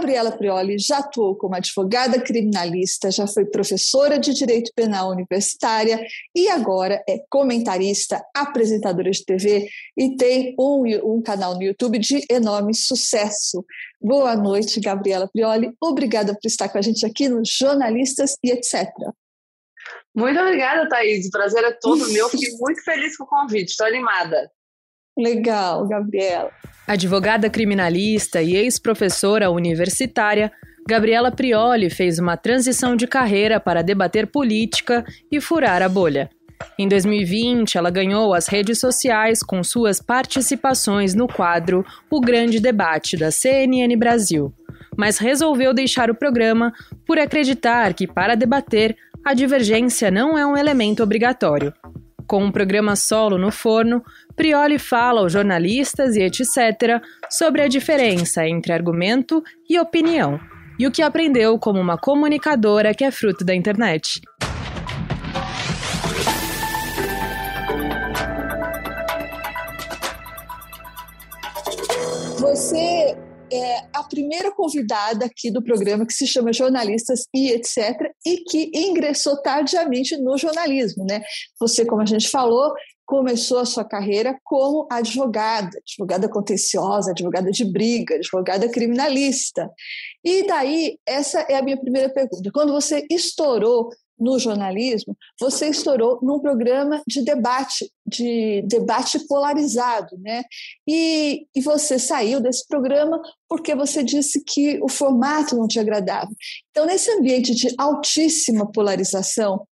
Gabriela Prioli já atuou como advogada criminalista, já foi professora de direito penal universitária e agora é comentarista, apresentadora de TV e tem um, um canal no YouTube de enorme sucesso. Boa noite, Gabriela Prioli. Obrigada por estar com a gente aqui no Jornalistas e etc. Muito obrigada, Thaís. O prazer é todo meu. Fiquei muito feliz com o convite. Estou animada. Legal, Gabriela. Advogada criminalista e ex-professora universitária, Gabriela Prioli fez uma transição de carreira para debater política e furar a bolha. Em 2020, ela ganhou as redes sociais com suas participações no quadro O Grande Debate da CNN Brasil, mas resolveu deixar o programa por acreditar que, para debater, a divergência não é um elemento obrigatório. Com um programa solo no forno, Prioli fala aos jornalistas e etc. sobre a diferença entre argumento e opinião e o que aprendeu como uma comunicadora que é fruto da internet. Você é a primeira convidada aqui do programa que se chama Jornalistas e etc. e que ingressou tardiamente no jornalismo, né? Você, como a gente falou, começou a sua carreira como advogada, advogada contenciosa, advogada de briga, advogada criminalista. E daí, essa é a minha primeira pergunta. Quando você estourou no jornalismo, você estourou num programa de debate, de debate polarizado, né? E, e você saiu desse programa porque você disse que o formato não te agradava. Então, nesse ambiente de altíssima polarização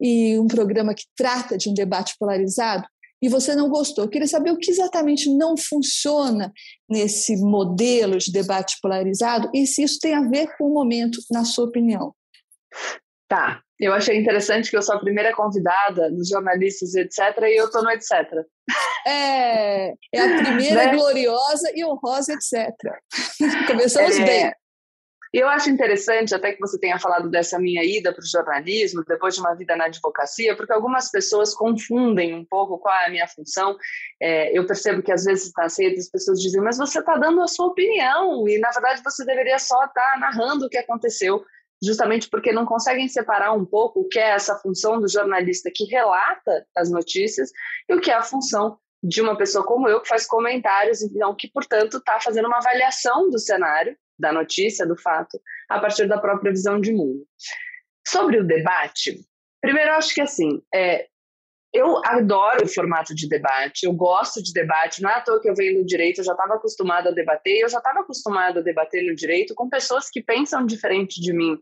e um programa que trata de um debate polarizado, e você não gostou. Eu queria saber o que exatamente não funciona nesse modelo de debate polarizado e se isso tem a ver com o momento, na sua opinião. Tá, eu achei interessante que eu sou a primeira convidada dos jornalistas, etc., e eu estou no etc. É, é a primeira né? gloriosa e honrosa, etc. Começamos é, bem. Eu acho interessante até que você tenha falado dessa minha ida para o jornalismo, depois de uma vida na advocacia, porque algumas pessoas confundem um pouco qual é a minha função. É, eu percebo que às vezes nas redes as pessoas dizem, mas você está dando a sua opinião, e na verdade você deveria só estar tá narrando o que aconteceu justamente porque não conseguem separar um pouco o que é essa função do jornalista que relata as notícias e o que é a função de uma pessoa como eu que faz comentários, então que portanto está fazendo uma avaliação do cenário, da notícia, do fato, a partir da própria visão de mundo. Sobre o debate, primeiro eu acho que assim, é, eu adoro o formato de debate, eu gosto de debate, não é à toa que eu venho do direito, eu já estava acostumada a debater, eu já estava acostumada a debater no direito com pessoas que pensam diferente de mim,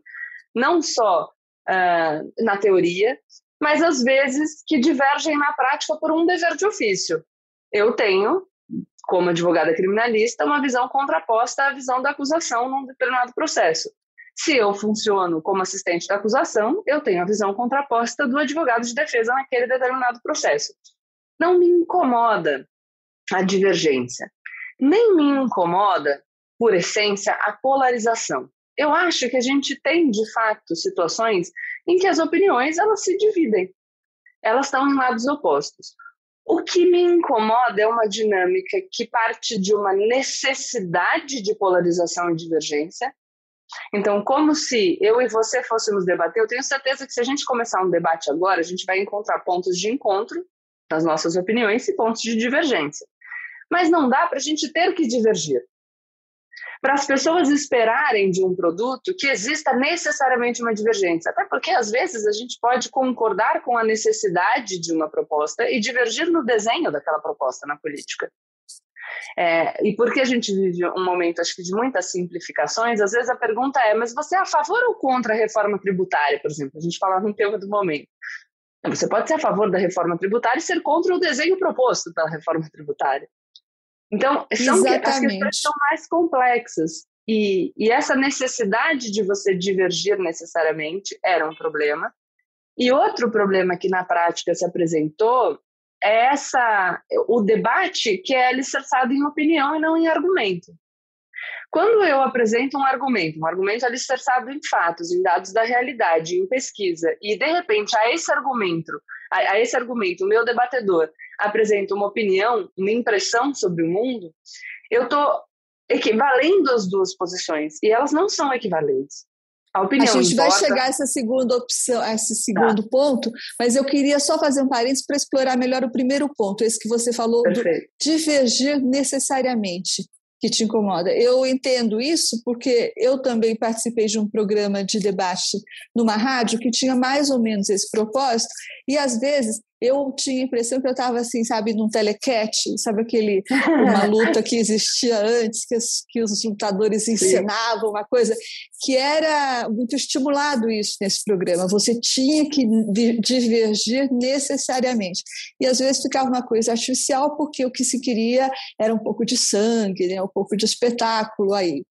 não só uh, na teoria, mas às vezes que divergem na prática por um dever de ofício. Eu tenho, como advogada criminalista, uma visão contraposta à visão da acusação num determinado processo. Se eu funciono como assistente da acusação, eu tenho a visão contraposta do advogado de defesa naquele determinado processo. Não me incomoda a divergência, nem me incomoda, por essência, a polarização. Eu acho que a gente tem, de fato, situações em que as opiniões elas se dividem. Elas estão em lados opostos. O que me incomoda é uma dinâmica que parte de uma necessidade de polarização e divergência, então, como se eu e você fôssemos debater, eu tenho certeza que se a gente começar um debate agora, a gente vai encontrar pontos de encontro das nossas opiniões e pontos de divergência. Mas não dá para a gente ter que divergir. Para as pessoas esperarem de um produto que exista necessariamente uma divergência. Até porque, às vezes, a gente pode concordar com a necessidade de uma proposta e divergir no desenho daquela proposta na política. É, e porque a gente vive um momento, acho que, de muitas simplificações, às vezes a pergunta é: mas você é a favor ou contra a reforma tributária, por exemplo? A gente fala no tema do momento. Você pode ser a favor da reforma tributária e ser contra o desenho proposto pela reforma tributária. Então, são, as questões são mais complexas. E, e essa necessidade de você divergir necessariamente era um problema. E outro problema que na prática se apresentou é essa o debate que é alicerçado em opinião e não em argumento. Quando eu apresento um argumento, um argumento alicerçado em fatos, em dados da realidade, em pesquisa, e de repente a esse argumento, a, a esse argumento, o meu debatedor apresenta uma opinião, uma impressão sobre o mundo, eu estou equivalendo as duas posições e elas não são equivalentes. A, opinião a gente importa. vai chegar a essa segunda opção, a esse segundo tá. ponto, mas eu queria só fazer um parênteses para explorar melhor o primeiro ponto, esse que você falou Perfeito. do divergir necessariamente que te incomoda. Eu entendo isso porque eu também participei de um programa de debate numa rádio que tinha mais ou menos esse propósito, e às vezes eu tinha a impressão que eu estava assim, sabe, num telecat, sabe aquele uma luta que existia antes, que os, que os lutadores encenavam, uma coisa que era muito estimulado isso nesse programa. Você tinha que divergir necessariamente. E às vezes ficava uma coisa artificial, porque o que se queria era um pouco de sangue, né, um pouco de espetáculo aí.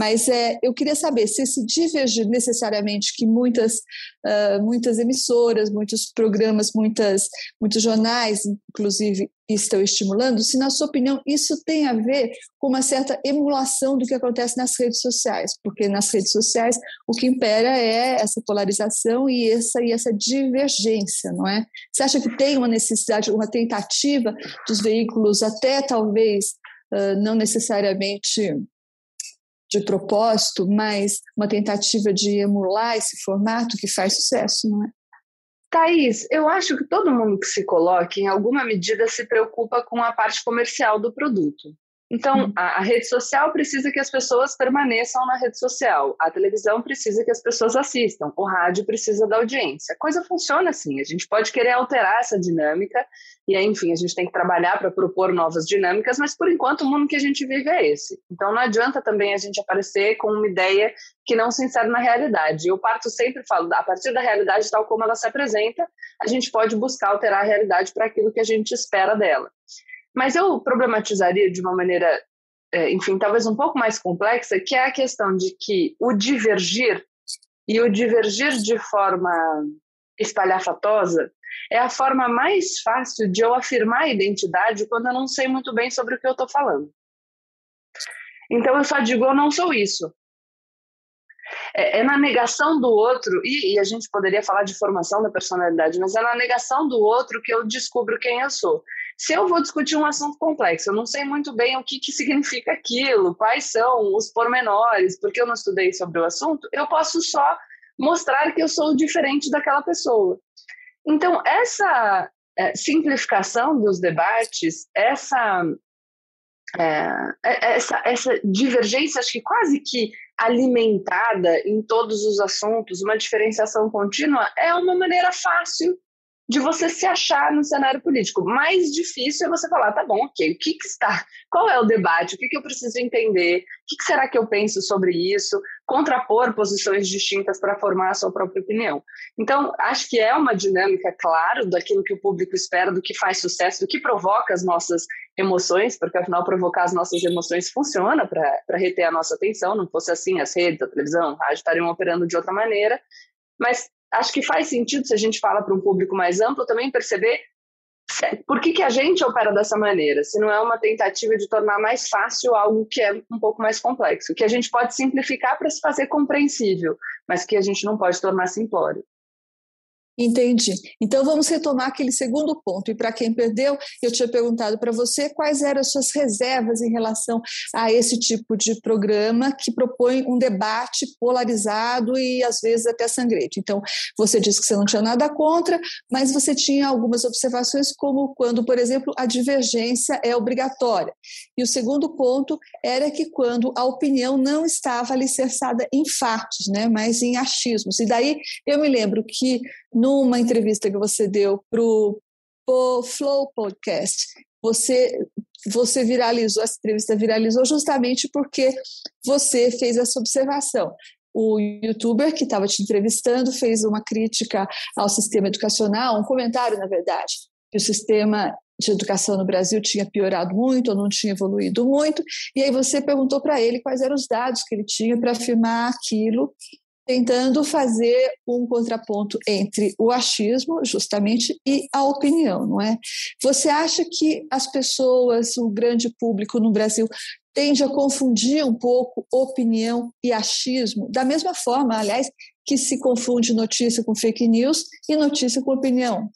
Mas é, eu queria saber se esse divergir necessariamente que muitas, uh, muitas emissoras, muitos programas, muitas, muitos jornais, inclusive, estão estimulando, se, na sua opinião, isso tem a ver com uma certa emulação do que acontece nas redes sociais, porque nas redes sociais o que impera é essa polarização e essa, e essa divergência, não é? Você acha que tem uma necessidade, uma tentativa dos veículos, até talvez uh, não necessariamente de propósito, mas uma tentativa de emular esse formato que faz sucesso, não é? Thaís, eu acho que todo mundo que se coloca, em alguma medida, se preocupa com a parte comercial do produto. Então, uhum. a, a, rede social precisa que as pessoas permaneçam na rede social, a televisão precisa que as pessoas assistam, o rádio precisa da audiência. A coisa funciona assim, a gente pode querer alterar essa dinâmica, e aí, enfim, a gente tem que trabalhar para propor novas dinâmicas, mas por enquanto o mundo que a gente vive é esse. Então, não adianta também a gente aparecer com uma ideia que não se insere na realidade. Eu parto sempre falo, a partir da realidade tal como ela se apresenta, a gente pode buscar alterar a realidade para aquilo que a gente espera dela. Mas eu problematizaria de uma maneira, é, enfim, talvez um pouco mais complexa, que é a questão de que o divergir e o divergir de forma espalhafatosa é a forma mais fácil de eu afirmar a identidade quando eu não sei muito bem sobre o que eu estou falando. Então eu só digo eu não sou isso. É, é na negação do outro, e, e, a gente poderia falar de formação da personalidade, mas é na negação do outro que eu descubro quem eu sou. Se eu vou discutir um assunto complexo, eu não sei muito bem o que, que significa aquilo, quais são os pormenores, porque eu não estudei sobre o assunto, eu posso só mostrar que eu sou diferente daquela pessoa. Então, essa é, simplificação dos debates, essa, é, é, essa, essa divergência, acho que quase que alimentada em todos os assuntos, uma diferenciação contínua, é uma maneira fácil de você se achar no cenário político. Mais difícil é você falar, tá bom, ok, o que, que está, qual é o debate, o que, que eu preciso entender, o que, que será que eu penso sobre isso, contrapor posições distintas para formar a sua própria opinião. Então, acho que é uma dinâmica, claro, daquilo que o público espera, do que faz sucesso, do que provoca as nossas emoções, porque afinal provocar as nossas emoções funciona para reter a nossa atenção, não fosse assim, as redes, a televisão, a rádio estariam operando de outra maneira, mas acho que faz sentido, se a gente fala para um público mais amplo, também perceber por que, que a gente opera dessa maneira, se não é uma tentativa de tornar mais fácil algo que é um pouco mais complexo, que a gente pode simplificar para se fazer compreensível, mas que a gente não pode tornar simplório. Entendi. Então vamos retomar aquele segundo ponto. E para quem perdeu, eu tinha perguntado para você quais eram as suas reservas em relação a esse tipo de programa que propõe um debate polarizado e às vezes até sangrento. Então você disse que você não tinha nada contra, mas você tinha algumas observações, como quando, por exemplo, a divergência é obrigatória. E o segundo ponto era que quando a opinião não estava alicerçada em fatos, né, mas em achismos. E daí eu me lembro que numa entrevista que você deu para o Flow Podcast, você você viralizou, essa entrevista viralizou justamente porque você fez essa observação. O youtuber que estava te entrevistando fez uma crítica ao sistema educacional, um comentário, na verdade, que o sistema de educação no Brasil tinha piorado muito ou não tinha evoluído muito, e aí você perguntou para ele quais eram os dados que ele tinha para afirmar aquilo tentando fazer um contraponto entre o achismo, justamente, e a opinião, não é? Você acha que as pessoas, o grande público no Brasil, tende a confundir um pouco opinião e achismo, da mesma forma, aliás, que se confunde notícia com fake news e notícia com opinião?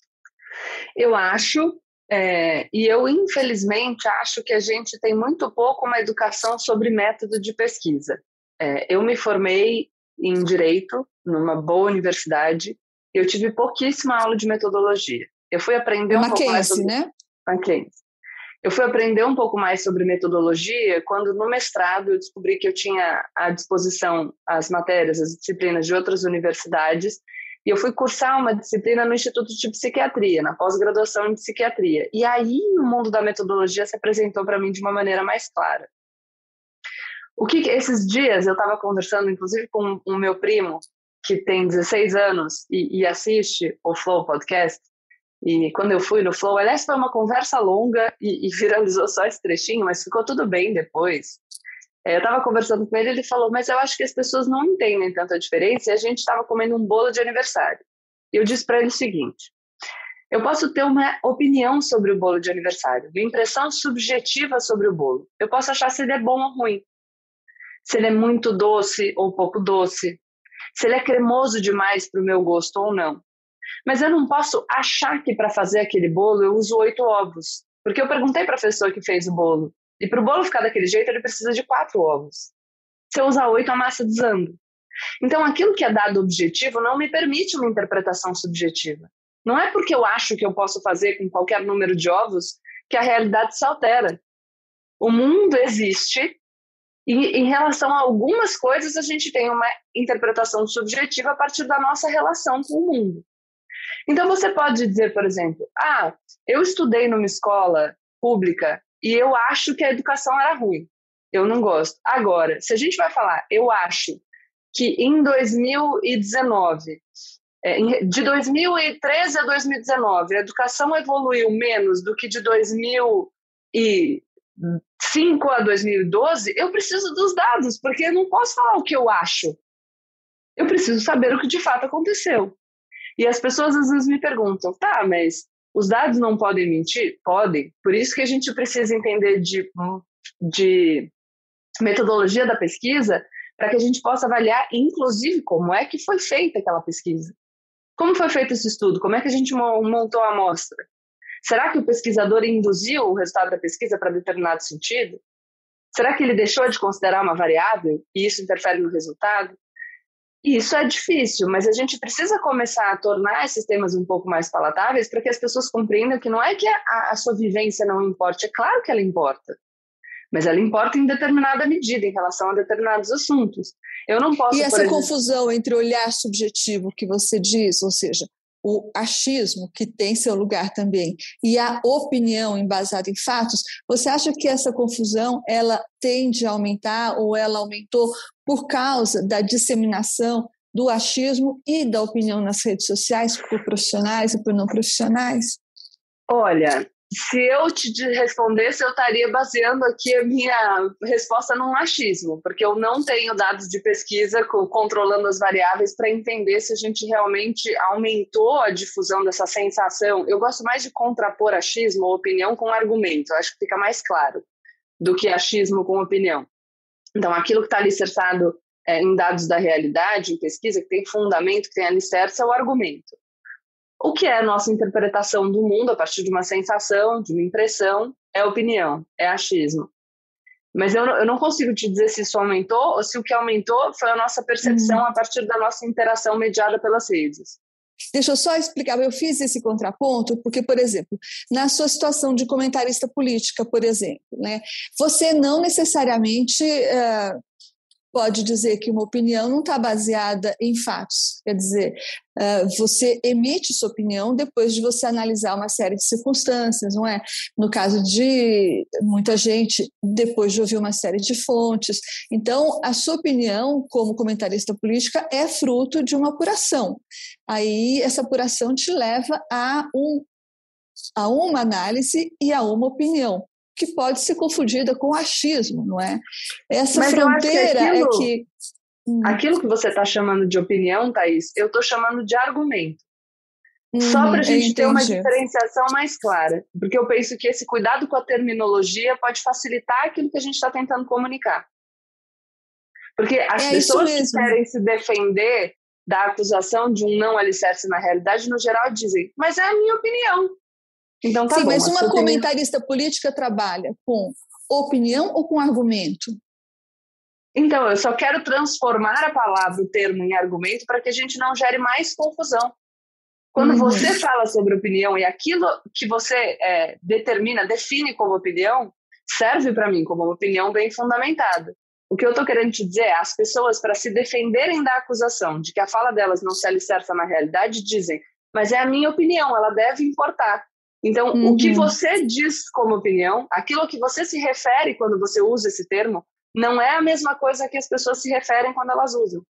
Eu acho, é, e eu infelizmente acho que a gente tem muito pouco uma educação sobre método de pesquisa. É, eu me formei em direito numa boa universidade. Eu tive pouquíssima aula de metodologia. Eu fui aprender um Mackenzie, pouco mais sobre né? Mackenzie. Eu fui aprender um pouco mais sobre metodologia quando no mestrado eu descobri que eu tinha à disposição as matérias, as disciplinas de outras universidades e eu fui cursar uma disciplina no Instituto de Psiquiatria, na pós-graduação em psiquiatria. E aí o mundo da metodologia se apresentou para mim de uma maneira mais clara. O que esses dias eu estava conversando, inclusive, com o meu primo, que tem 16 anos e, e, assiste o Flow Podcast. E quando eu fui no Flow, aliás, foi uma conversa longa e, e viralizou só esse trechinho, mas ficou tudo bem depois. É, eu estava conversando com ele, ele falou: Mas eu acho que as pessoas não entendem tanta diferença. E a gente estava comendo um bolo de aniversário. E eu disse para ele o seguinte: Eu posso ter uma opinião sobre o bolo de aniversário, uma impressão subjetiva sobre o bolo. Eu posso achar se ele é bom ou ruim se ele é muito doce ou pouco doce, se ele é cremoso demais para o meu gosto ou não. Mas eu não posso achar que para fazer aquele bolo eu uso oito ovos, porque eu perguntei para a pessoa que fez o bolo, e para o bolo ficar daquele jeito ele precisa de quatro ovos. Se eu usar oito, a massa desanda. Então, aquilo que é dado objetivo não me permite uma interpretação subjetiva. Não é porque eu acho que eu posso fazer com qualquer número de ovos que a realidade se altera. O mundo existe e em relação a algumas coisas, a gente tem uma interpretação subjetiva a partir da nossa relação com o mundo. Então, você pode dizer, por exemplo, ah, eu estudei numa escola pública e eu acho que a educação era ruim. Eu não gosto. Agora, se a gente vai falar, eu acho que em 2019, é, de 2013 a 2019, a educação evoluiu menos do que de 2000 e 2005 a 2012, eu preciso dos dados, porque eu não posso falar o que eu acho. Eu preciso saber o que de fato aconteceu. E as pessoas às vezes me perguntam, tá, mas os dados não podem mentir? Podem. Por isso que a gente precisa entender de, de metodologia da pesquisa para que a gente possa avaliar, inclusive, como é que foi feita aquela pesquisa. Como foi feito esse estudo? Como é que a gente montou a amostra? Será que o pesquisador induziu o resultado da pesquisa para determinado sentido? Será que ele deixou de considerar uma variável e isso interfere no resultado? E isso é difícil, mas a gente precisa começar a tornar esses temas um pouco mais palatáveis para que as pessoas compreendam que não é que a, a sua vivência não importe, é claro que ela importa, mas ela importa em determinada medida em relação a determinados assuntos. Eu não posso. E essa exemplo... confusão entre olhar subjetivo que você diz, ou seja, o achismo, que tem seu lugar também, e a opinião embasada em fatos, você acha que essa confusão ela tende a aumentar ou ela aumentou por causa da disseminação do achismo e da opinião nas redes sociais por profissionais e por não profissionais? Olha, se eu te respondesse, eu estaria baseando aqui a minha resposta no machismo, porque eu não tenho dados de pesquisa controlando as variáveis para entender se a gente realmente aumentou a difusão dessa sensação. Eu gosto mais de contrapor achismo ou opinião com argumento, eu acho que fica mais claro do que achismo com opinião. Então, aquilo que está alicerçado é, em dados da realidade, em pesquisa, que tem fundamento, que tem alicerce, é o argumento o que é a nossa interpretação do mundo a partir de uma sensação, de uma impressão, é opinião, é achismo. Mas eu, eu não consigo te dizer se isso aumentou ou se o que aumentou foi a nossa percepção uhum. a partir da nossa interação mediada pelas redes. Deixa eu só explicar, eu fiz esse contraponto porque, por exemplo, na sua situação de comentarista política, por exemplo, né, você não necessariamente uh, pode dizer que uma opinião não está baseada em fatos. Quer dizer, você emite sua opinião depois de você analisar uma série de circunstâncias, não é? No caso de muita gente, depois de ouvir uma série de fontes. Então, a sua opinião, como comentarista política, é fruto de uma apuração. Aí, essa apuração te leva a um a uma análise e a uma opinião que pode ser confundida com achismo, não é? Essa Mas fronteira que é aquilo... é que Hum. Aquilo que você está chamando de opinião, Thaís, eu estou chamando de argumento. Uhum, Só para a gente ter uma diferenciação mais clara. Porque eu penso que esse cuidado com a terminologia pode facilitar aquilo que a gente está tentando comunicar. Porque as é pessoas que querem se defender da acusação de um não alicerce na realidade, no geral, dizem, mas é a minha opinião. Então tá Sim, bom, mas uma comentarista política trabalha com opinião ou com argumento? Então, eu só quero transformar a palavra, o termo, em argumento para que a gente não gere mais confusão. Quando uhum. você fala sobre opinião e aquilo que você é, determina, define como opinião, serve para mim como uma opinião bem fundamentada. O que eu estou querendo te dizer é, as pessoas, para se defenderem da acusação de que a fala delas não se alicerça na realidade, dizem, mas é a minha opinião, ela deve importar. Então, uhum. o que uhum. você diz como opinião, aquilo que você se refere quando você usa esse termo, não é a mesma coisa que as pessoas se referem quando elas usam.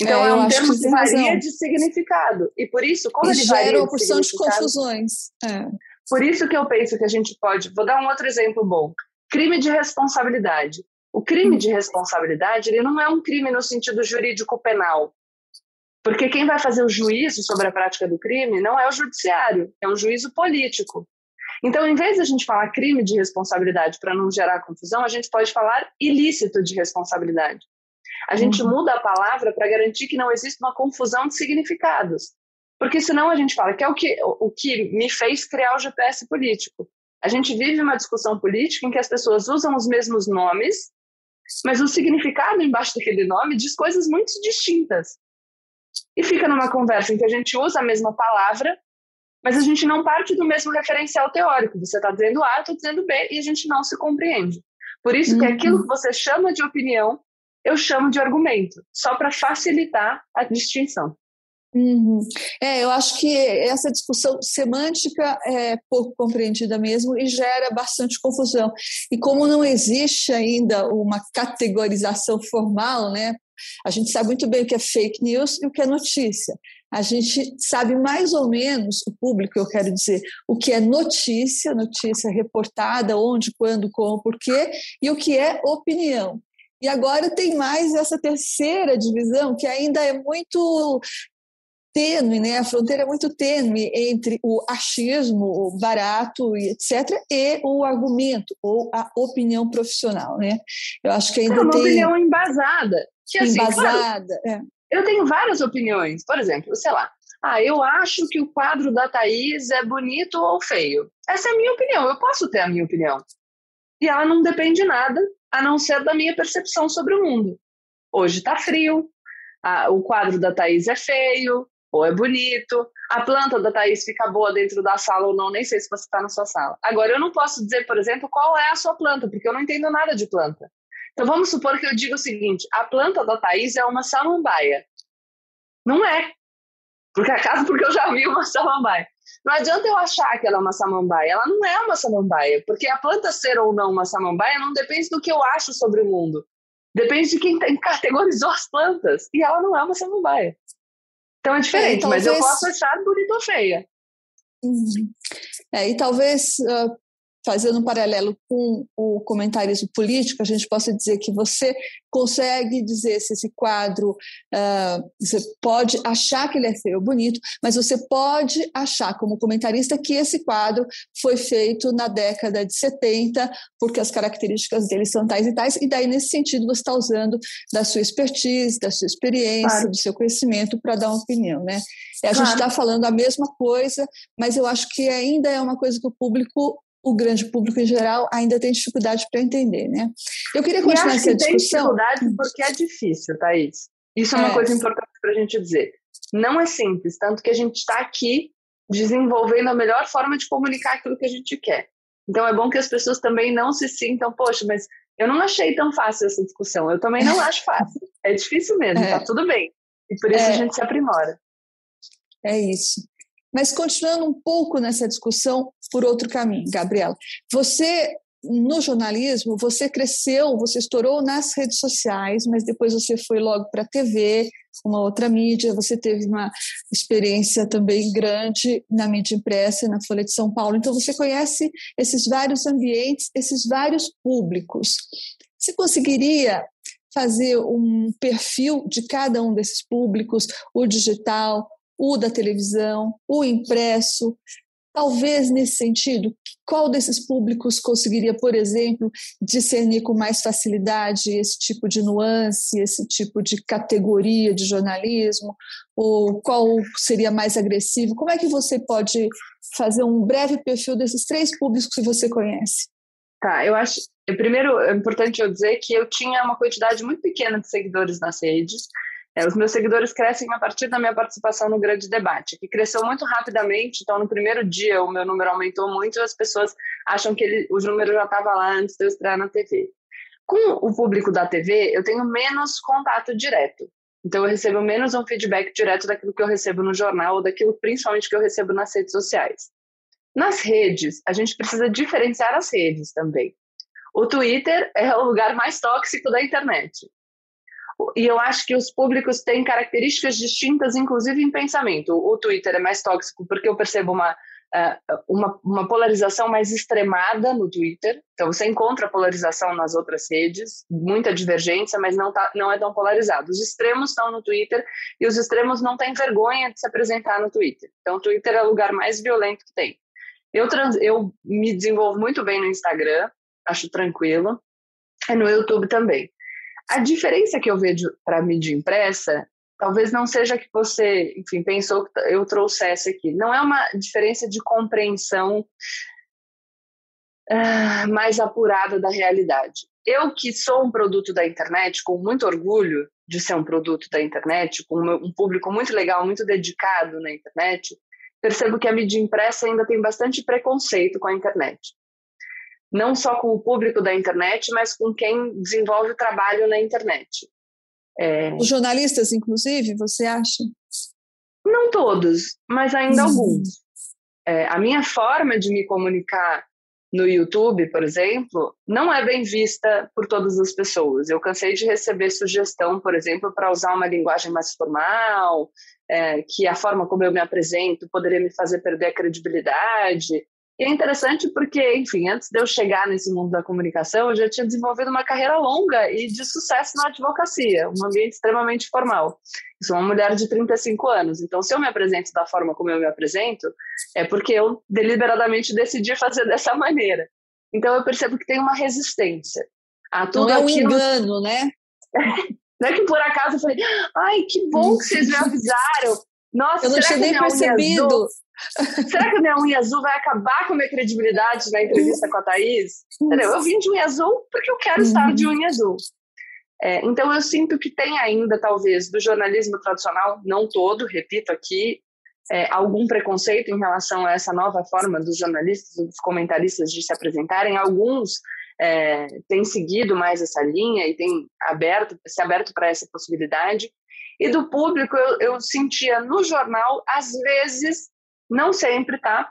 Então, é, é um termo que, que varia de significado. E por isso, como e ele varia uma porção de confusões. É. Por isso que eu penso que a gente pode... Vou dar um outro exemplo bom. Crime de responsabilidade. O crime de responsabilidade ele não é um crime no sentido jurídico penal. Porque quem vai fazer o juízo sobre a prática do crime não é o judiciário, é um juízo político. Então, em vez de a gente falar crime de responsabilidade para não gerar confusão, a gente pode falar ilícito de responsabilidade. A gente uhum. muda a palavra para garantir que não exista uma confusão de significados. Porque senão a gente fala que é o que, o que me fez criar o GPS político. A gente vive uma discussão política em que as pessoas usam os mesmos nomes, mas o significado embaixo daquele nome diz coisas muito distintas. E fica numa conversa em que a gente usa a mesma palavra, mas a gente não parte do mesmo referencial teórico. Você está dizendo A, eu estou dizendo B, e a gente não se compreende. Por isso que uhum. aquilo que você chama de opinião, eu chamo de argumento, só para facilitar a distinção. Uhum. É, eu acho que essa discussão semântica é pouco compreendida mesmo e gera bastante confusão. E como não existe ainda uma categorização formal, né? A gente sabe muito bem o que é fake news e o que é notícia a gente sabe mais ou menos, o público, eu quero dizer, o que é notícia, notícia reportada, onde, quando, como, por quê, e o que é opinião. E agora tem mais essa terceira divisão, que ainda é muito tênue, né? A fronteira é muito tênue entre o achismo, o barato e etc, e o argumento ou a opinião profissional, né? Eu acho que ainda é uma tem opinião embasada. Que, assim, embasada. Claro, é. Eu tenho várias opiniões. Por exemplo, sei lá, ah, eu acho que o quadro da Thaís é bonito ou feio. Essa é a minha opinião, eu posso ter a minha opinião. E ela não depende de nada, a não ser da minha percepção sobre o mundo. Hoje está frio, a, o quadro da Thaís é feio ou é bonito, a planta da Thaís fica boa dentro da sala ou não, nem sei se você está na sua sala. Agora, eu não posso dizer, por exemplo, qual é a sua planta, porque eu não entendo nada de planta. Então vamos supor que eu diga o seguinte: a planta da Thaís é uma samambaia. Não é. Porque acaso porque eu já vi uma samambaia. Não adianta eu achar que ela é uma samambaia. Ela não é uma samambaia, porque a planta ser ou não uma samambaia não depende do que eu acho sobre o mundo. Depende de quem categorizou as plantas. E ela não é uma samambaia. Então é diferente, é, talvez... mas eu posso achar bonita ou feia. Uhum. É, e talvez uh, fazendo um paralelo com o comentarismo político, a gente possa dizer que você consegue dizer se esse quadro, uh, você pode achar que ele é feio ou bonito, mas você pode achar como comentarista que esse quadro foi feito na década de 70, porque as características dele são tais e tais, e daí nesse sentido você está usando da sua expertise, da sua experiência, claro. do seu conhecimento para dar uma opinião, né? A gente está falando a mesma coisa, mas eu acho que ainda é uma coisa que o público o grande público em geral ainda tem dificuldade para entender, né? Eu queria continuar essa discussão. Tem dificuldade porque é difícil, Thaís. Isso é uma é. coisa importante para a gente dizer. Não é simples, tanto que a gente está aqui desenvolvendo a melhor forma de comunicar aquilo que a gente quer. Então é bom que as pessoas também não se sintam, poxa, mas eu não achei tão fácil essa discussão. Eu também não acho fácil. É difícil mesmo, é. tá tudo bem. E por isso é. a gente se aprimora. É isso. Mas continuando um pouco nessa discussão por outro caminho, Gabriela, você no jornalismo, você cresceu, você estourou nas redes sociais, mas depois você foi logo para a TV, uma outra mídia, você teve uma experiência também grande na mídia impressa, na Folha de São Paulo. Então você conhece esses vários ambientes, esses vários públicos. Você conseguiria fazer um perfil de cada um desses públicos, o digital, o da televisão, o impresso, Talvez nesse sentido, qual desses públicos conseguiria, por exemplo, discernir com mais facilidade esse tipo de nuance, esse tipo de categoria de jornalismo? Ou qual seria mais agressivo? Como é que você pode fazer um breve perfil desses três públicos que você conhece? Tá, eu acho. Primeiro, é importante eu dizer que eu tinha uma quantidade muito pequena de seguidores nas redes. É, os meus seguidores crescem a partir da minha participação no grande debate, que cresceu muito rapidamente. Então, no primeiro dia, o meu número aumentou muito e as pessoas acham que ele, o número já estava lá antes de eu estrear na TV. Com o público da TV, eu tenho menos contato direto. Então, eu recebo menos um feedback direto daquilo que eu recebo no jornal ou daquilo, principalmente, que eu recebo nas redes sociais. Nas redes, a gente precisa diferenciar as redes também. O Twitter é o lugar mais tóxico da internet e eu acho que os públicos têm características distintas, inclusive em pensamento. O Twitter é mais tóxico porque eu percebo uma, eh, uma, uma polarização mais extremada no Twitter. Então, você encontra polarização nas outras redes, muita divergência, mas não, tá, não é tão polarizado. Os extremos estão no Twitter e os extremos não têm vergonha de se apresentar no Twitter. Então, o Twitter é o lugar mais violento que tem. Eu, trans, eu me desenvolvo muito bem no Instagram, acho tranquilo, e no YouTube também. A diferença que eu vejo para mídia impressa talvez não seja que você, enfim, pensou que eu trouxesse aqui. Não é uma diferença de compreensão uh, mais apurada da realidade. Eu que sou um produto da internet, com muito orgulho de ser um produto da internet, com um público muito legal, muito dedicado na internet, percebo que a mídia impressa ainda tem bastante preconceito com a internet não só com o público da internet, mas com quem desenvolve o trabalho na internet. É... Os jornalistas, inclusive, você acha? Não todos, mas ainda uhum. alguns. É, a minha forma de me comunicar no YouTube, por exemplo, não é bem vista por todas as pessoas. Eu cansei de receber sugestão, por exemplo, para usar uma linguagem mais formal, é, que a forma como eu me apresento poderia me fazer perder a credibilidade. E é interessante porque, enfim, antes de eu chegar nesse mundo da comunicação, eu já tinha desenvolvido uma carreira longa e de sucesso na advocacia, um ambiente extremamente formal. Eu sou uma mulher de 35 anos, então se eu me apresento da forma como eu me apresento, é porque eu deliberadamente decidi fazer dessa maneira. Então eu percebo que tem uma resistência a tudo Não é um aquilo... engano, né? Não é que por acaso eu falei, ai, que bom que vocês me avisaram. Nossa, eu não tinha nem percebido. Será que a minha unha azul vai acabar com a minha credibilidade na entrevista com a Thaís? Entendeu? Eu vim de unha azul porque eu quero estar de unha azul. É, então, eu sinto que tem ainda, talvez, do jornalismo tradicional, não todo, repito aqui, é, algum preconceito em relação a essa nova forma dos jornalistas, dos comentaristas de se apresentarem. Alguns é, têm seguido mais essa linha e têm aberto, se aberto para essa possibilidade. E do público, eu, eu sentia no jornal, às vezes, não sempre, tá?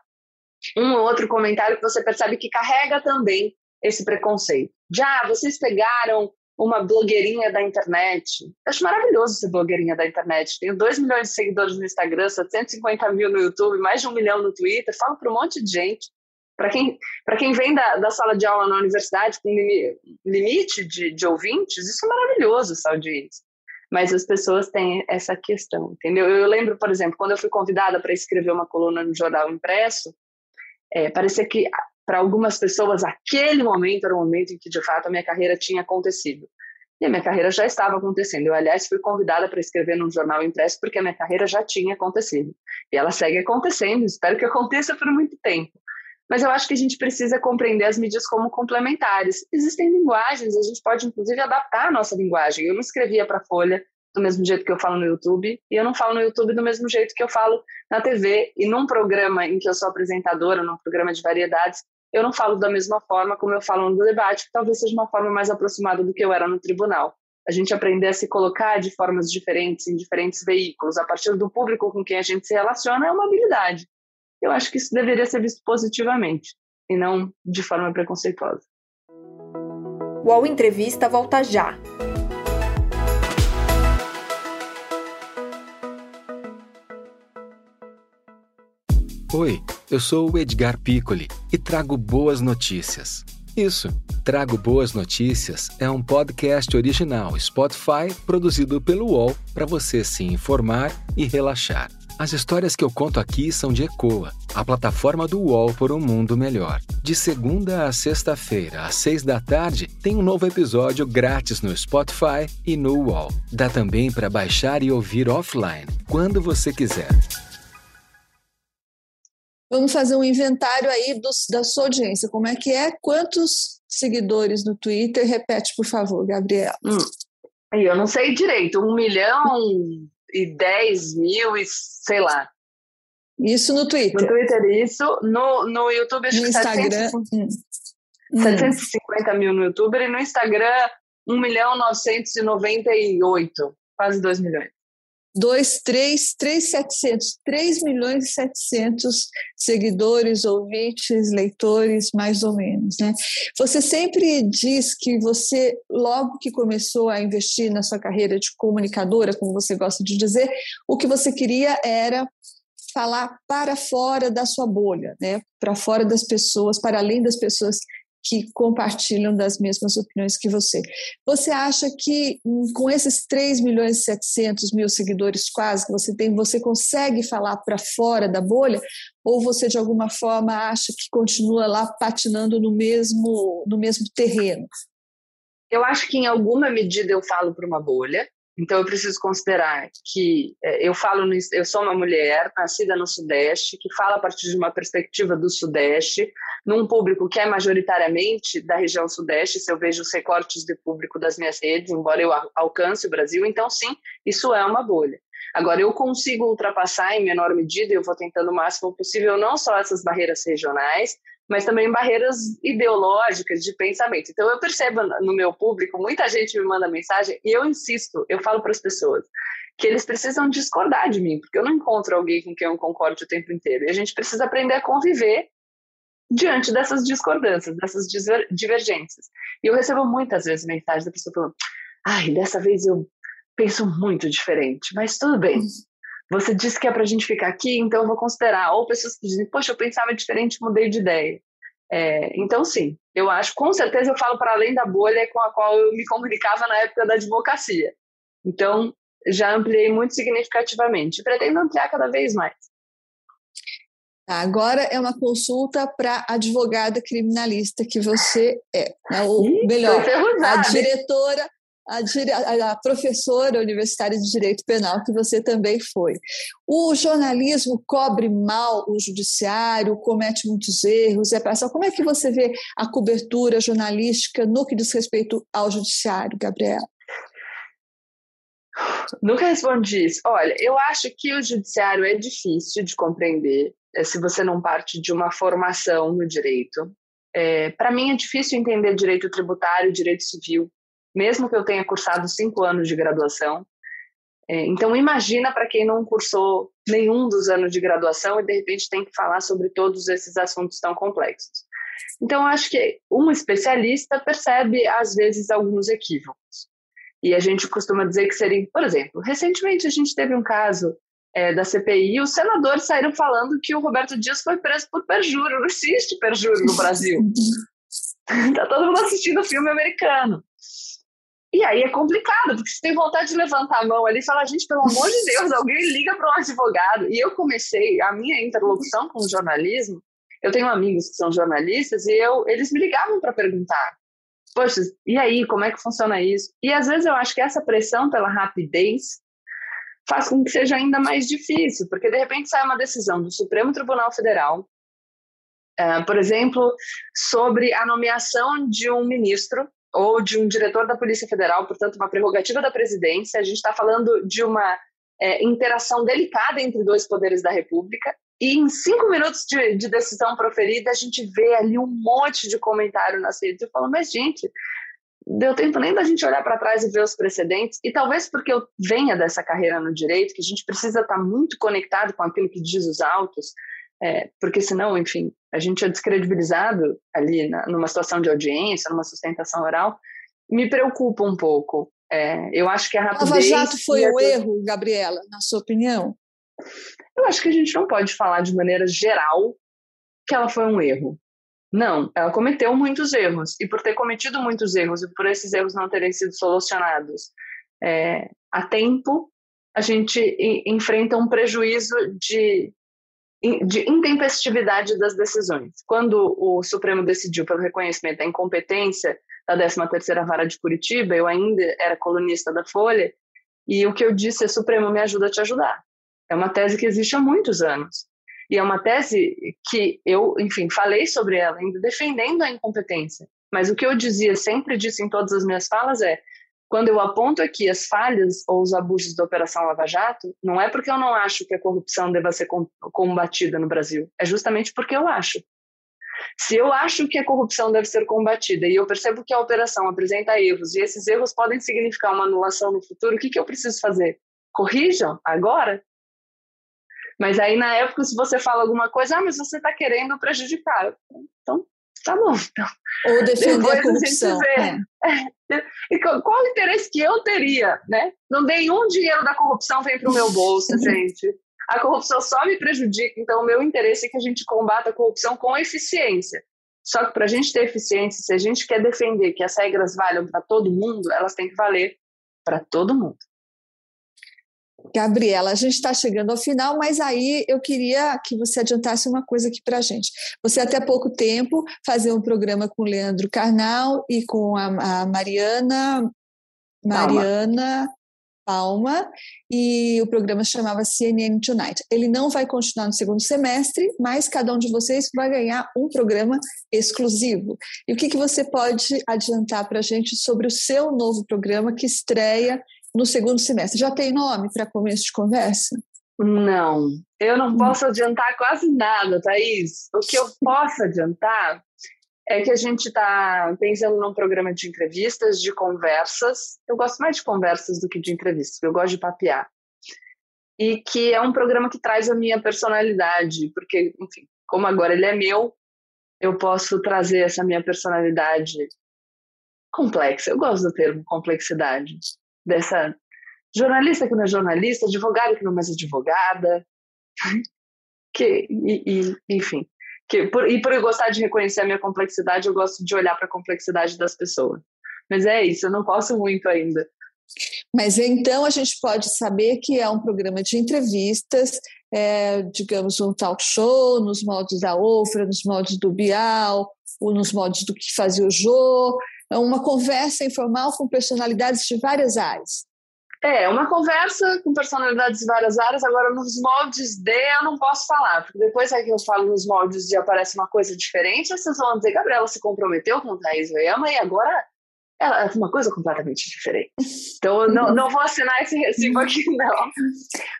Um ou outro comentário que você percebe que carrega também esse preconceito. Já, vocês pegaram uma blogueirinha da internet. Acho maravilhoso ser blogueirinha da internet. Tenho 2 milhões de seguidores no Instagram, 750 mil no YouTube, mais de um milhão no Twitter. Falo para um monte de gente. Para quem, quem vem da, da sala de aula na universidade com limite de, de ouvintes, isso é maravilhoso, essa audiência mas as pessoas têm essa questão, entendeu? Eu lembro, por exemplo, quando eu fui convidada para escrever uma coluna no jornal impresso, é, parecia que para algumas pessoas aquele momento era o momento em que de fato a minha carreira tinha acontecido. E a minha carreira já estava acontecendo. Eu, aliás, fui convidada para escrever num jornal impresso porque a minha carreira já tinha acontecido. E ela segue acontecendo, espero que aconteça por muito tempo. Mas eu acho que a gente precisa compreender as mídias como complementares. Existem linguagens, a gente pode inclusive adaptar a nossa linguagem. Eu não escrevia para a Folha do mesmo jeito que eu falo no YouTube, e eu não falo no YouTube do mesmo jeito que eu falo na TV. E num programa em que eu sou apresentadora, num programa de variedades, eu não falo da mesma forma como eu falo no debate, que talvez seja uma forma mais aproximada do que eu era no tribunal. A gente aprender a se colocar de formas diferentes em diferentes veículos, a partir do público com quem a gente se relaciona, é uma habilidade eu acho que isso deveria ser visto positivamente e não de forma preconceituosa. O UOL Entrevista volta já. Oi, eu sou o Edgar Piccoli e trago boas notícias. Isso Trago Boas Notícias é um podcast original Spotify produzido pelo UOL para você se informar e relaxar. As histórias que eu conto aqui são de Ecoa, a plataforma do UOL por um mundo melhor. De segunda a sexta-feira, às seis da tarde, tem um novo episódio grátis no Spotify e no UOL. Dá também para baixar e ouvir offline, quando você quiser. Vamos fazer um inventário aí dos, da sua audiência. Como é que é? Quantos seguidores no Twitter? Repete, por favor, Gabriela. Hum. Eu não sei direito. Um milhão e dez mil e sei lá. Isso no Twitter. No Twitter, isso. No, no YouTube, acho no que Instagram. 750 hum. mil no YouTube e no Instagram, 1 milhão 998, quase 2 milhões. 2, 3, 3, 700, 3 milhões e 700 seguidores, ouvintes, leitores, mais ou menos. Né? Você sempre diz que você, logo que começou a investir na sua carreira de comunicadora, como você gosta de dizer, o que você queria era falar para fora da sua bolha, né? para fora das pessoas, para além das pessoas que compartilham das mesmas opiniões que você. Você acha que com esses 3 milhões e 700 mil seguidores quase que você tem, você consegue falar para fora da bolha? Ou você, de alguma forma, acha que continua lá patinando no mesmo, no mesmo terreno? Eu acho que, em alguma medida, eu falo para uma bolha, então, eu preciso considerar que é, eu falo, no, eu sou uma mulher nascida no Sudeste, que fala a partir de uma perspectiva do Sudeste, num público que é majoritariamente da região Sudeste, se eu vejo os recortes de público das minhas redes, embora eu alcance o Brasil, então sim, isso é uma bolha. Agora, eu consigo ultrapassar em menor medida, eu vou tentando o máximo possível, não só essas barreiras regionais, mas também barreiras ideológicas de pensamento. Então, eu percebo no meu público, muita gente me manda mensagem e eu insisto, eu falo para as pessoas que eles precisam discordar de mim, porque eu não encontro alguém com quem eu concorde o tempo inteiro. E a gente precisa aprender a conviver diante dessas discordâncias, dessas divergências. E eu recebo muitas vezes mensagens da pessoa falando: ai, dessa vez eu penso muito diferente, mas tudo bem. Você disse que é para a gente ficar aqui, então eu vou considerar. Ou pessoas que dizem, poxa, eu pensava diferente, mudei de ideia. É, então, sim, eu acho, com certeza eu falo para além da bolha com a qual eu me comunicava na época da advocacia. Então, já ampliei muito significativamente. Pretendo ampliar cada vez mais. Agora é uma consulta para advogada criminalista que você é, né? ou melhor, a diretora a, a, professora universitária de Direito Penal, que você também foi. O jornalismo cobre mal o judiciário, comete muitos erros, é passar. Como é que você vê a cobertura jornalística no que diz respeito ao judiciário, Gabriela? Nunca respondi isso. Olha, eu acho que o judiciário é difícil de compreender eh, se você não parte de uma formação no direito. É, Para mim é difícil entender direito tributário, direito civil, mesmo que eu tenha cursado cinco anos de graduação. É, então, imagina para quem não cursou nenhum dos anos de graduação e de repente tem que falar sobre todos esses assuntos tão complexos. Então, acho que um especialista percebe, às vezes, alguns equívocos. E a gente costuma dizer que seria, por exemplo, recentemente a gente teve um caso é, da CPI e os senadores saíram falando que o Roberto Dias foi preso por perjúrio. Não existe perjúrio no Brasil. Está todo mundo assistindo filme americano. E aí é complicado, porque você tem vontade de levantar a mão ali e falar, gente, pelo amor de Deus, alguém liga para um advogado. E eu comecei a minha interlocução com o jornalismo. Eu tenho amigos que são jornalistas e eu, eles me ligavam para perguntar. Poxa, e aí, como é que funciona isso? E às vezes eu acho que essa pressão pela rapidez faz com que seja ainda mais difícil, porque de repente sai uma decisão do Supremo Tribunal Federal, uh, por exemplo, sobre a nomeação de um ministro ou de um diretor da Polícia Federal, portanto, uma prerrogativa da presidência. A gente está falando de uma é, interação delicada entre dois poderes da República. E em cinco minutos de, de, decisão proferida, a gente vê ali um monte de comentário nas redes. Eu falo, mas, gente, deu tempo nem da gente olhar para trás e ver os precedentes. E talvez porque eu venha dessa carreira no direito, que a gente precisa estar tá muito conectado com aquilo que diz os autos, é, porque senão, enfim, a gente é descredibilizado ali na, numa situação de audiência, numa sustentação oral, me preocupa um pouco. É, eu acho que a rapidez... Lava Jato foi um erro, Gabriela, na sua opinião? Eu acho que a gente não pode falar de maneira geral que ela foi um erro. Não, ela cometeu muitos erros. E por ter cometido muitos erros e por esses erros não terem sido solucionados é, a tempo, a gente enfrenta um prejuízo de, de intempestividade das decisões. Quando o Supremo decidiu pelo reconhecimento da incompetência da 13ª Vara de Curitiba, eu ainda era colunista da Folha, e o que eu disse é Supremo me ajuda a te ajudar. É uma tese que existe há muitos anos. E é uma tese que eu, enfim, falei sobre ela, ainda defendendo a incompetência. Mas o que eu dizia, sempre disse em todas as minhas falas é: quando eu aponto aqui as falhas ou os abusos da Operação Lava Jato, não é porque eu não acho que a corrupção deva ser combatida no Brasil, é justamente porque eu acho. Se eu acho que a corrupção deve ser combatida e eu percebo que a operação apresenta erros e esses erros podem significar uma anulação no futuro, o que, que eu preciso fazer? Corrijam agora? Mas aí, na época, se você fala alguma coisa, ah, mas você está querendo prejudicar. Então, tá bom. Então, Ou defender a corrupção. A é. E qual o interesse que eu teria, né? Não nenhum dinheiro da corrupção vem para o meu bolso, gente. A corrupção só me prejudica, então o meu interesse é que a gente combata a corrupção com eficiência. Só que para a gente ter eficiência, se a gente quer defender que as regras valham para todo mundo, elas têm que valer para todo mundo. Gabriela, a gente está chegando ao final, mas aí eu queria que você adiantasse uma coisa aqui para a gente. Você até pouco tempo fazia um programa com o Leandro Carnal e com a, a Mariana Mariana Palma. Palma e o programa chamava CNN Tonight. Ele não vai continuar no segundo semestre, mas cada um de vocês vai ganhar um programa exclusivo. E o que, que você pode adiantar para a gente sobre o seu novo programa que estreia no segundo semestre. Já tem nome para começo de conversa? Não, eu não hum. posso adiantar quase nada, Thaís. O que eu posso adiantar é que a gente está pensando num programa de entrevistas, de conversas. Eu gosto mais de conversas do que de entrevistas, porque eu gosto de papear. E que é um programa que traz a minha personalidade, porque, enfim, como agora ele é meu, eu posso trazer essa minha personalidade complexa. Eu gosto do termo complexidade dessa jornalista que não é jornalista, advogada que não é mais advogada, que, e, e, enfim, que por, e por eu gostar de reconhecer a minha complexidade, eu gosto de olhar para a complexidade das pessoas. Mas é isso, eu não posso muito ainda. Mas então a gente pode saber que é um programa de entrevistas, é, digamos, um talk show, nos modos da Ofra, nos modos do Bial, ou nos modos do que fazia o Jô, uma conversa informal com personalidades de várias áreas. É, uma conversa com personalidades de várias áreas. Agora, nos moldes de, eu não posso falar, porque depois é que eu falo nos moldes de aparece uma coisa diferente, vocês vão dizer, Gabriela se comprometeu com Thaís Oyama e agora é uma coisa completamente diferente. Então, eu não, não vou assinar esse recibo aqui, não.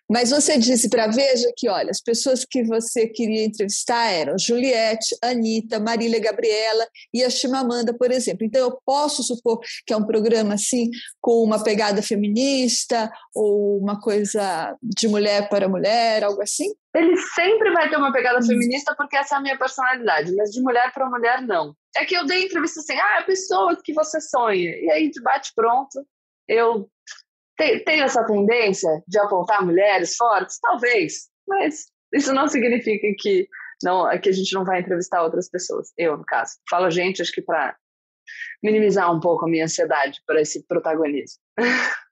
Mas você disse para Veja que, olha, as pessoas que você queria entrevistar eram Juliette, Anitta, Marília Gabriela e a Chimamanda, por exemplo. Então, eu posso supor que é um programa, assim, com uma pegada feminista ou uma coisa de mulher para mulher, algo assim? Ele sempre vai ter uma pegada feminista porque essa é a minha personalidade, mas de mulher para mulher, não. É que eu dei entrevista assim, ah, a pessoa que você sonha. E aí, de bate-pronto, eu tenho essa tendência de apontar mulheres fortes? Talvez, mas isso não significa que, não, que a gente não vai entrevistar outras pessoas. Eu, no caso. Falo gente, acho que para minimizar um pouco a minha ansiedade por esse protagonismo.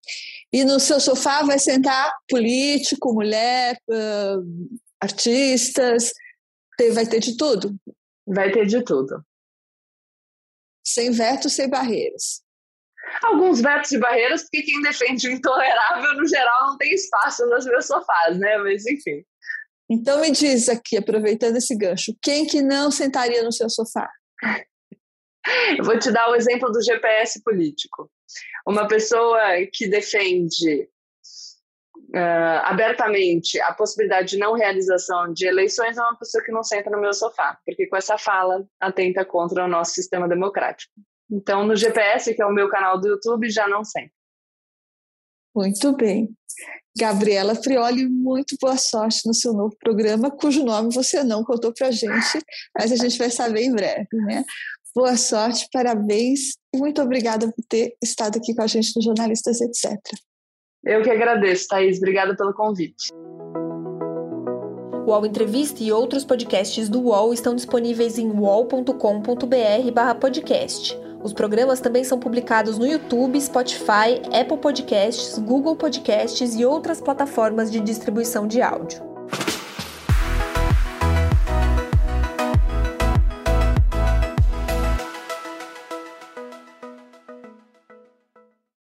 E no seu sofá vai sentar político, mulher, uh, artistas, vai ter de tudo. Vai ter de tudo sem vetos, sem barreiras. Alguns vetos e barreiras, porque quem defende o intolerável, no geral, não tem espaço nos meus sofás, né? Mas, enfim. Então, me diz aqui, aproveitando esse gancho, quem que não sentaria no seu sofá? Eu vou te dar o exemplo do GPS político. Uma pessoa que defende uh, abertamente a possibilidade de não realização de eleições é uma pessoa que não senta no meu sofá, porque com essa fala atenta contra o nosso sistema democrático. Então, no GPS, que é o meu canal do YouTube, já não senta. Muito bem. Gabriela Frioli, muito boa sorte no seu novo programa, cujo nome você não contou para a gente, mas a gente vai saber em breve, né? Boa sorte, parabéns e muito obrigada por ter estado aqui com a gente no Jornalistas Etc. Eu que agradeço, Thaís. Obrigada pelo convite. O UOL Entrevista e outros podcasts do UOL estão disponíveis em uol.com.br/podcast. Os programas também são publicados no YouTube, Spotify, Apple Podcasts, Google Podcasts e outras plataformas de distribuição de áudio.